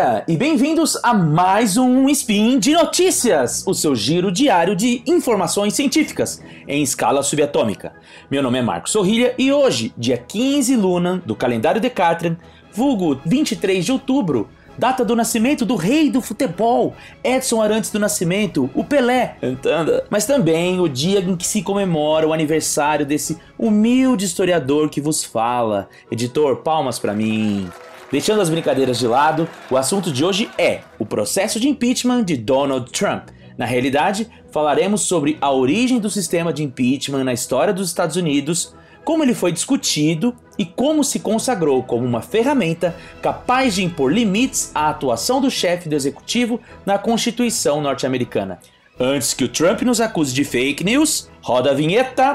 dia e bem-vindos a mais um Spin de Notícias, o seu giro diário de informações científicas em escala subatômica. Meu nome é Marcos Sorrilha e hoje, dia 15 Luna do calendário Decatran, vulgo 23 de outubro, data do nascimento do rei do futebol, Edson Arantes do Nascimento, o Pelé, entenda. Mas também o dia em que se comemora o aniversário desse humilde historiador que vos fala. Editor, palmas para mim. Deixando as brincadeiras de lado, o assunto de hoje é o processo de impeachment de Donald Trump. Na realidade, falaremos sobre a origem do sistema de impeachment na história dos Estados Unidos, como ele foi discutido e como se consagrou como uma ferramenta capaz de impor limites à atuação do chefe do executivo na Constituição norte-americana. Antes que o Trump nos acuse de fake news, roda a vinheta.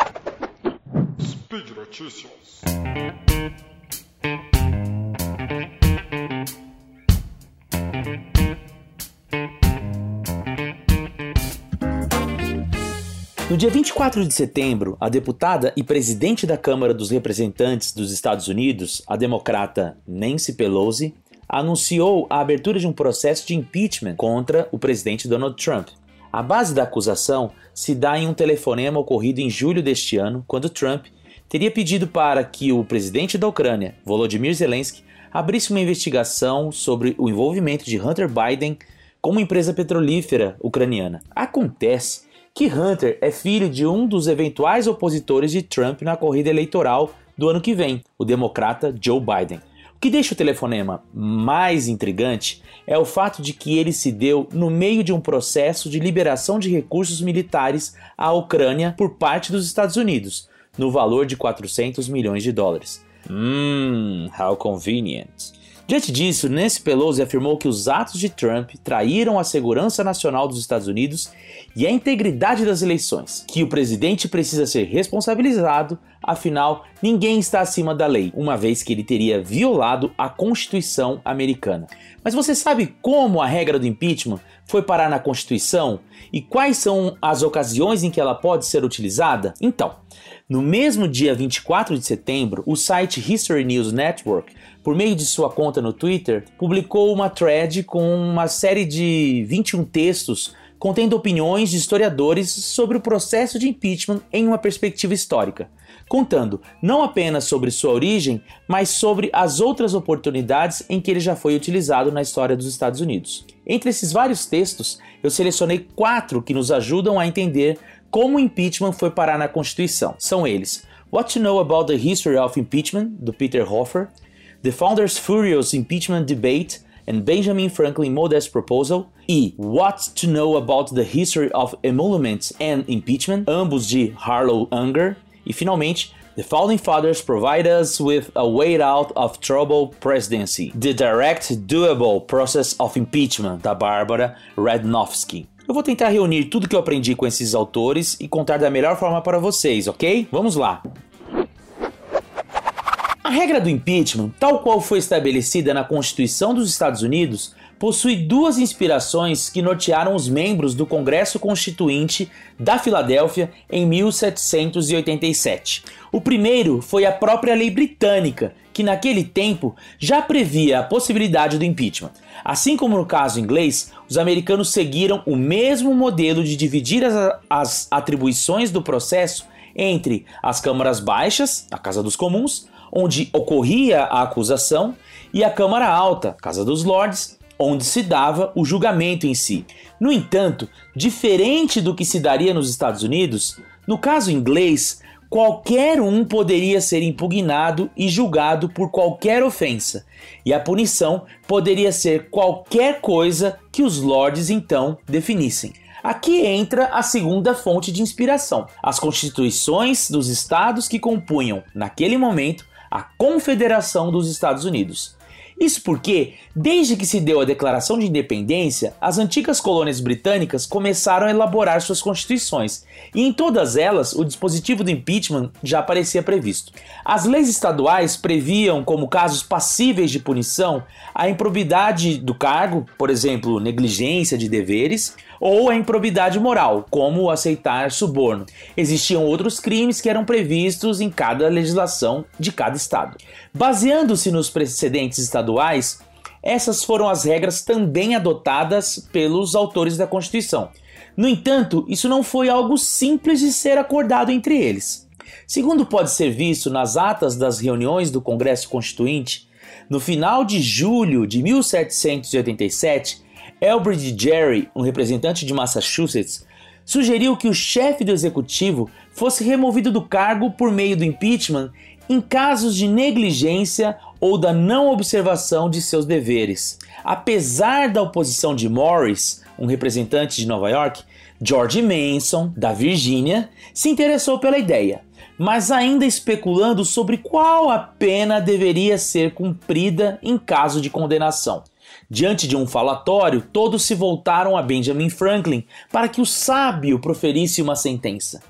Speed Notícias. No dia 24 de setembro, a deputada e presidente da Câmara dos Representantes dos Estados Unidos, a democrata Nancy Pelosi, anunciou a abertura de um processo de impeachment contra o presidente Donald Trump. A base da acusação se dá em um telefonema ocorrido em julho deste ano, quando Trump teria pedido para que o presidente da Ucrânia, Volodymyr Zelensky, abrisse uma investigação sobre o envolvimento de Hunter Biden com uma empresa petrolífera ucraniana. Acontece que Hunter é filho de um dos eventuais opositores de Trump na corrida eleitoral do ano que vem, o democrata Joe Biden. O que deixa o telefonema mais intrigante é o fato de que ele se deu no meio de um processo de liberação de recursos militares à Ucrânia por parte dos Estados Unidos, no valor de 400 milhões de dólares. Hum, how convenient. Diante disso, Nancy Pelosi afirmou que os atos de Trump traíram a segurança nacional dos Estados Unidos e a integridade das eleições, que o presidente precisa ser responsabilizado, afinal, ninguém está acima da lei, uma vez que ele teria violado a Constituição americana. Mas você sabe como a regra do impeachment foi parar na Constituição e quais são as ocasiões em que ela pode ser utilizada? Então, no mesmo dia 24 de setembro, o site History News Network por meio de sua conta no Twitter, publicou uma thread com uma série de 21 textos contendo opiniões de historiadores sobre o processo de impeachment em uma perspectiva histórica, contando não apenas sobre sua origem, mas sobre as outras oportunidades em que ele já foi utilizado na história dos Estados Unidos. Entre esses vários textos, eu selecionei quatro que nos ajudam a entender como o impeachment foi parar na Constituição. São eles: What to Know About the History of Impeachment, do Peter Hoffer, The Founders' Furious Impeachment Debate and Benjamin Franklin Modest Proposal e What to Know About the History of Emoluments and Impeachment, ambos de Harlow Unger, e finalmente The Founding Fathers Provide Us with a Way Out of Trouble Presidency, The Direct Doable Process of Impeachment, da Bárbara Rednowski. Eu vou tentar reunir tudo que eu aprendi com esses autores e contar da melhor forma para vocês, ok? Vamos lá! Regra do impeachment, tal qual foi estabelecida na Constituição dos Estados Unidos, possui duas inspirações que nortearam os membros do Congresso Constituinte da Filadélfia em 1787. O primeiro foi a própria lei britânica, que naquele tempo já previa a possibilidade do impeachment. Assim como no caso inglês, os americanos seguiram o mesmo modelo de dividir as, as atribuições do processo entre as câmaras baixas, a Casa dos Comuns, onde ocorria a acusação, e a Câmara Alta, Casa dos Lordes, onde se dava o julgamento em si. No entanto, diferente do que se daria nos Estados Unidos, no caso inglês, qualquer um poderia ser impugnado e julgado por qualquer ofensa, e a punição poderia ser qualquer coisa que os lordes então definissem. Aqui entra a segunda fonte de inspiração: as constituições dos estados que compunham, naquele momento, a Confederação dos Estados Unidos. Isso porque, desde que se deu a Declaração de Independência, as antigas colônias britânicas começaram a elaborar suas constituições, e em todas elas o dispositivo do impeachment já aparecia previsto. As leis estaduais previam como casos passíveis de punição a improbidade do cargo, por exemplo, negligência de deveres, ou a improbidade moral, como aceitar suborno. Existiam outros crimes que eram previstos em cada legislação de cada estado. Baseando-se nos precedentes estaduais, essas foram as regras também adotadas pelos autores da Constituição. No entanto, isso não foi algo simples de ser acordado entre eles. Segundo pode ser visto nas atas das reuniões do Congresso Constituinte, no final de julho de 1787, Elbridge Gerry, um representante de Massachusetts, sugeriu que o chefe do executivo fosse removido do cargo por meio do impeachment em casos de negligência ou da não observação de seus deveres. Apesar da oposição de Morris, um representante de Nova York, George Manson, da Virgínia, se interessou pela ideia, mas ainda especulando sobre qual a pena deveria ser cumprida em caso de condenação. Diante de um falatório, todos se voltaram a Benjamin Franklin para que o sábio proferisse uma sentença.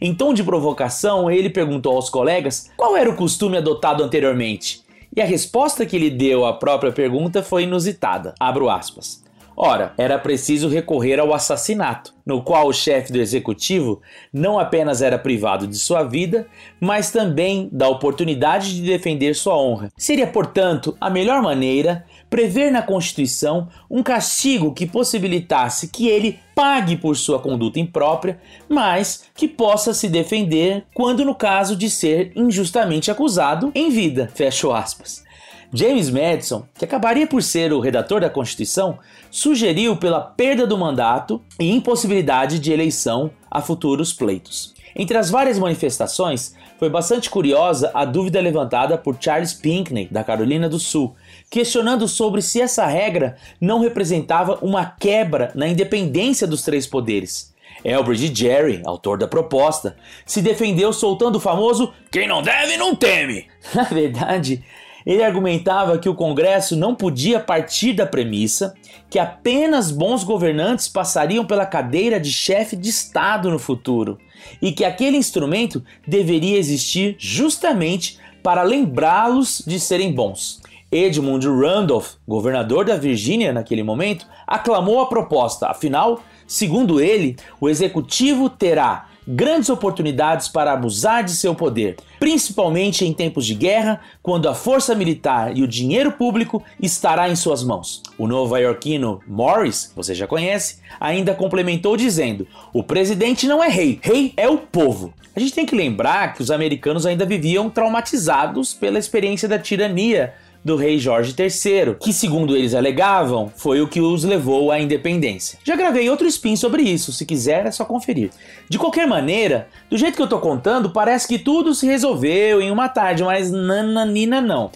Em tom de provocação, ele perguntou aos colegas qual era o costume adotado anteriormente. E a resposta que ele deu à própria pergunta foi inusitada. Abro aspas. Ora, era preciso recorrer ao assassinato, no qual o chefe do executivo não apenas era privado de sua vida, mas também da oportunidade de defender sua honra. Seria, portanto, a melhor maneira prever na Constituição um castigo que possibilitasse que ele pague por sua conduta imprópria, mas que possa se defender quando no caso de ser injustamente acusado em vida. Fecho aspas. James Madison, que acabaria por ser o redator da Constituição, sugeriu pela perda do mandato e impossibilidade de eleição a futuros pleitos. Entre as várias manifestações, foi bastante curiosa a dúvida levantada por Charles Pinckney, da Carolina do Sul, questionando sobre se essa regra não representava uma quebra na independência dos três poderes. Elbridge Gerry, autor da proposta, se defendeu soltando o famoso quem não deve não teme. Na verdade, ele argumentava que o Congresso não podia partir da premissa que apenas bons governantes passariam pela cadeira de chefe de Estado no futuro e que aquele instrumento deveria existir justamente para lembrá-los de serem bons. Edmund Randolph, governador da Virgínia naquele momento, aclamou a proposta, afinal, segundo ele, o executivo terá grandes oportunidades para abusar de seu poder, principalmente em tempos de guerra, quando a força militar e o dinheiro público estará em suas mãos. O nova-iorquino Morris, você já conhece, ainda complementou dizendo: "O presidente não é rei, rei é o povo". A gente tem que lembrar que os americanos ainda viviam traumatizados pela experiência da tirania do rei Jorge III, que, segundo eles alegavam, foi o que os levou à independência. Já gravei outro spin sobre isso, se quiser é só conferir. De qualquer maneira, do jeito que eu tô contando, parece que tudo se resolveu em uma tarde, mas nananina não.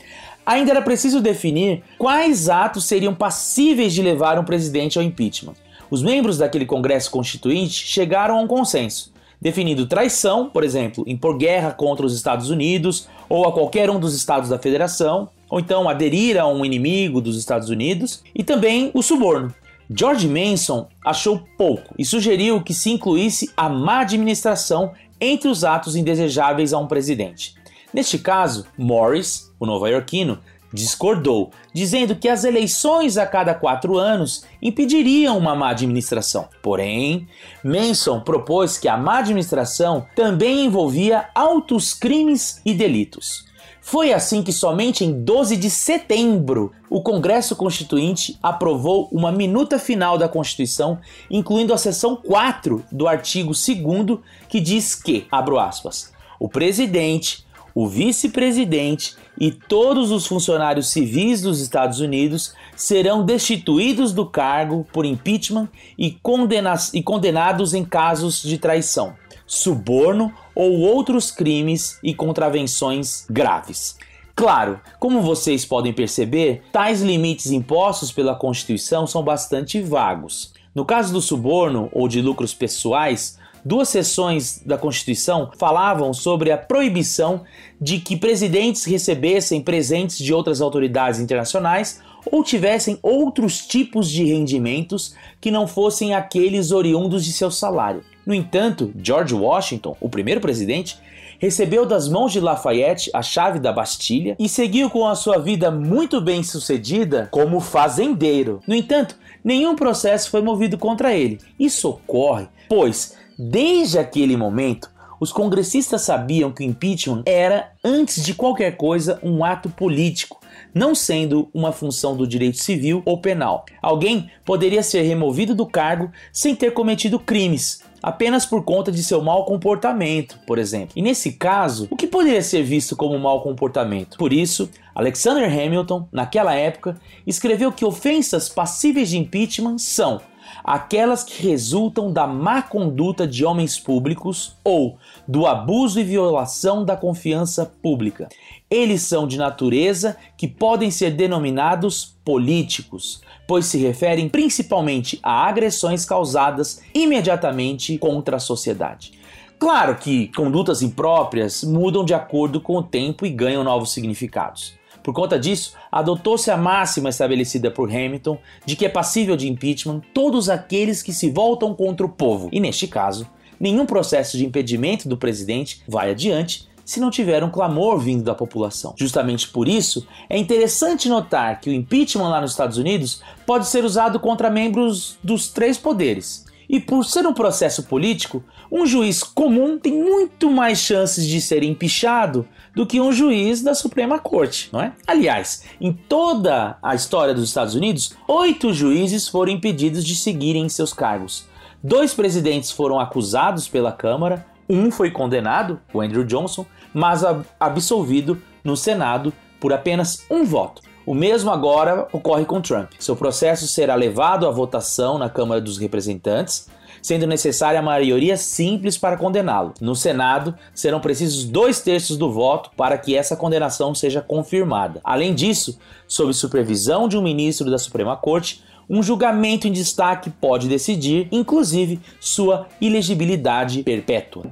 Ainda era preciso definir quais atos seriam passíveis de levar um presidente ao impeachment. Os membros daquele Congresso Constituinte chegaram a um consenso, definindo traição, por exemplo, impor guerra contra os Estados Unidos ou a qualquer um dos estados da federação, ou então aderir a um inimigo dos Estados Unidos, e também o suborno. George Manson achou pouco e sugeriu que se incluísse a má administração entre os atos indesejáveis a um presidente. Neste caso, Morris, o nova-iorquino, discordou, dizendo que as eleições a cada quatro anos impediriam uma má administração. Porém, Manson propôs que a má administração também envolvia altos crimes e delitos. Foi assim que somente em 12 de setembro o Congresso Constituinte aprovou uma minuta final da Constituição, incluindo a seção 4 do artigo 2 que diz que, abro aspas, o presidente, o vice-presidente e todos os funcionários civis dos Estados Unidos serão destituídos do cargo por impeachment e, condena e condenados em casos de traição suborno ou outros crimes e contravenções graves. Claro, como vocês podem perceber, tais limites impostos pela Constituição são bastante vagos. No caso do suborno ou de lucros pessoais, duas seções da Constituição falavam sobre a proibição de que presidentes recebessem presentes de outras autoridades internacionais ou tivessem outros tipos de rendimentos que não fossem aqueles oriundos de seu salário. No entanto, George Washington, o primeiro presidente, recebeu das mãos de Lafayette a chave da Bastilha e seguiu com a sua vida muito bem sucedida como fazendeiro. No entanto, nenhum processo foi movido contra ele. Isso ocorre, pois, desde aquele momento, os congressistas sabiam que o impeachment era, antes de qualquer coisa, um ato político, não sendo uma função do direito civil ou penal. Alguém poderia ser removido do cargo sem ter cometido crimes, apenas por conta de seu mau comportamento, por exemplo. E nesse caso, o que poderia ser visto como mau comportamento? Por isso, Alexander Hamilton, naquela época, escreveu que ofensas passíveis de impeachment são aquelas que resultam da má conduta de homens públicos ou do abuso e violação da confiança pública. Eles são de natureza que podem ser denominados políticos, pois se referem principalmente a agressões causadas imediatamente contra a sociedade. Claro que condutas impróprias mudam de acordo com o tempo e ganham novos significados. Por conta disso, adotou-se a máxima estabelecida por Hamilton de que é passível de impeachment todos aqueles que se voltam contra o povo. E neste caso, nenhum processo de impedimento do presidente vai adiante se não tiver um clamor vindo da população. Justamente por isso, é interessante notar que o impeachment lá nos Estados Unidos pode ser usado contra membros dos três poderes. E por ser um processo político, um juiz comum tem muito mais chances de ser empichado do que um juiz da Suprema Corte, não é? Aliás, em toda a história dos Estados Unidos, oito juízes foram impedidos de seguirem seus cargos. Dois presidentes foram acusados pela Câmara, um foi condenado, o Andrew Johnson, mas absolvido no Senado por apenas um voto. O mesmo agora ocorre com Trump. Seu processo será levado à votação na Câmara dos Representantes, sendo necessária a maioria simples para condená-lo. No Senado, serão precisos dois terços do voto para que essa condenação seja confirmada. Além disso, sob supervisão de um ministro da Suprema Corte, um julgamento em destaque pode decidir, inclusive, sua ilegibilidade perpétua.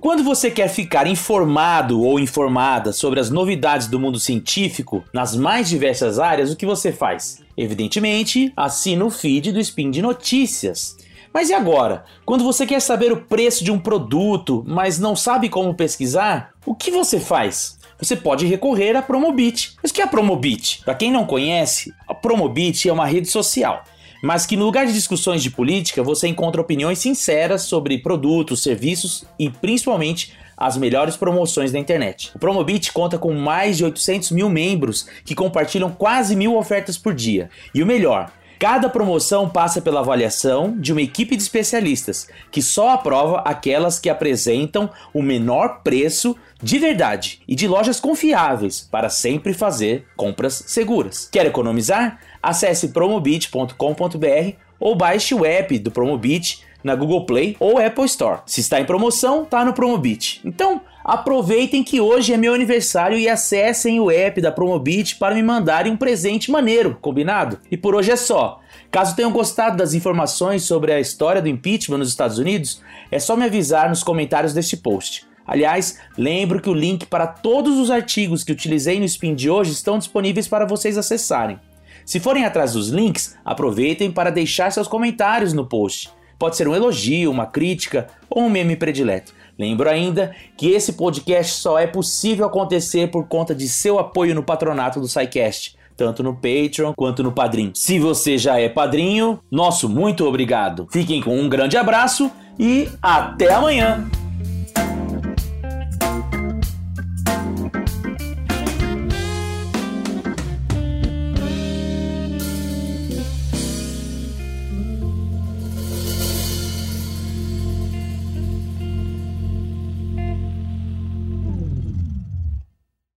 Quando você quer ficar informado ou informada sobre as novidades do mundo científico nas mais diversas áreas, o que você faz? Evidentemente, assina o feed do Spin de Notícias. Mas e agora? Quando você quer saber o preço de um produto, mas não sabe como pesquisar, o que você faz? Você pode recorrer à Promobit. Mas o que é a Promobit? Para quem não conhece, a Promobit é uma rede social mas que no lugar de discussões de política você encontra opiniões sinceras sobre produtos, serviços e principalmente as melhores promoções da internet. O Promobit conta com mais de 800 mil membros que compartilham quase mil ofertas por dia. E o melhor, Cada promoção passa pela avaliação de uma equipe de especialistas, que só aprova aquelas que apresentam o menor preço de verdade e de lojas confiáveis para sempre fazer compras seguras. Quer economizar? Acesse promobit.com.br ou baixe o app do Promobit na Google Play ou Apple Store. Se está em promoção, tá no Promobit. Então, aproveitem que hoje é meu aniversário e acessem o app da Promobit para me mandarem um presente maneiro, combinado? E por hoje é só. Caso tenham gostado das informações sobre a história do impeachment nos Estados Unidos, é só me avisar nos comentários deste post. Aliás, lembro que o link para todos os artigos que utilizei no Spin de hoje estão disponíveis para vocês acessarem. Se forem atrás dos links, aproveitem para deixar seus comentários no post. Pode ser um elogio, uma crítica ou um meme predileto. Lembro ainda que esse podcast só é possível acontecer por conta de seu apoio no patronato do SciCast, tanto no Patreon quanto no Padrim. Se você já é padrinho, nosso muito obrigado. Fiquem com um grande abraço e até amanhã!